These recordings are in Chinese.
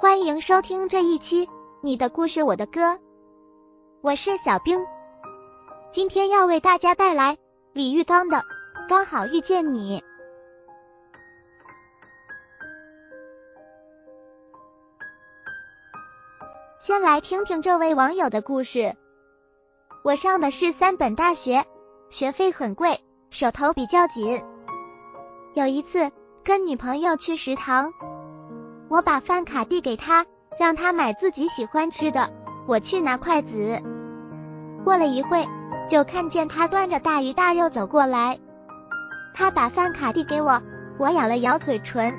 欢迎收听这一期《你的故事我的歌》，我是小冰，今天要为大家带来李玉刚的《刚好遇见你》。先来听听这位网友的故事。我上的是三本大学，学费很贵，手头比较紧。有一次跟女朋友去食堂，我把饭卡递给他，让他买自己喜欢吃的，我去拿筷子。过了一会，就看见他端着大鱼大肉走过来。他把饭卡递给我，我咬了咬嘴唇，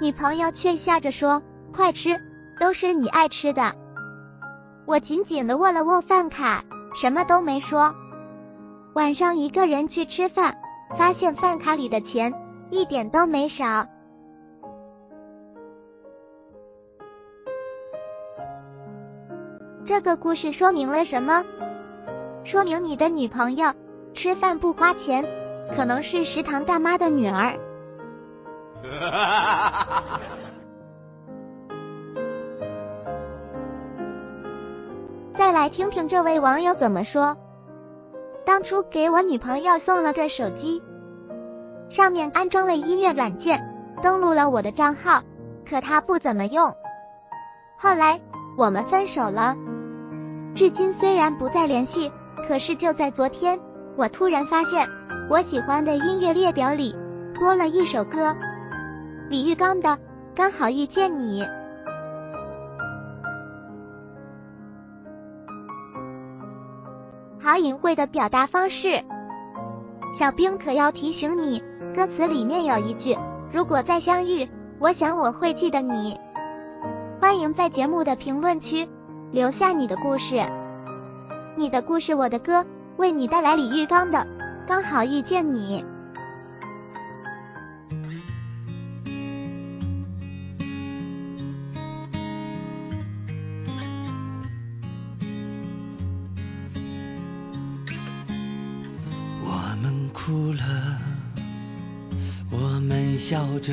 女朋友却笑着说：“快吃，都是你爱吃的。”我紧紧的握了握饭卡。什么都没说。晚上一个人去吃饭，发现饭卡里的钱一点都没少。这个故事说明了什么？说明你的女朋友吃饭不花钱，可能是食堂大妈的女儿。再来听听这位网友怎么说。当初给我女朋友送了个手机，上面安装了音乐软件，登录了我的账号，可她不怎么用。后来我们分手了，至今虽然不再联系，可是就在昨天，我突然发现我喜欢的音乐列表里多了一首歌，李玉刚的《刚好遇见你》。好隐晦的表达方式，小兵可要提醒你，歌词里面有一句“如果再相遇，我想我会记得你”。欢迎在节目的评论区留下你的故事，你的故事我的歌，为你带来李玉刚的《刚好遇见你》。我们哭了，我们笑着，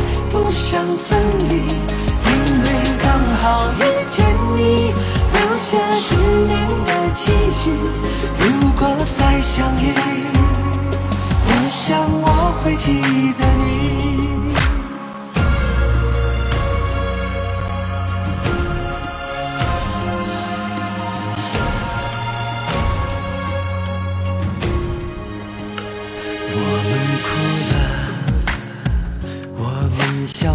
想分离，因为刚好遇见你，留下十年的期许。如果再相遇，我想我会记得你。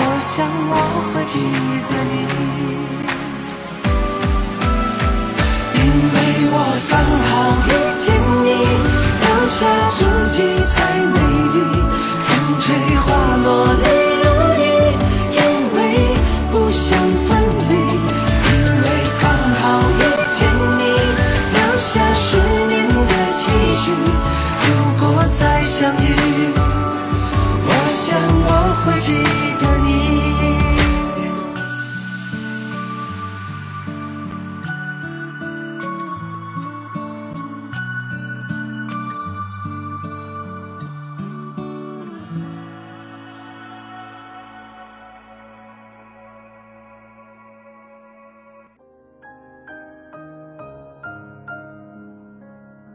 我想我会记得你，因为我刚好遇见你，留下足迹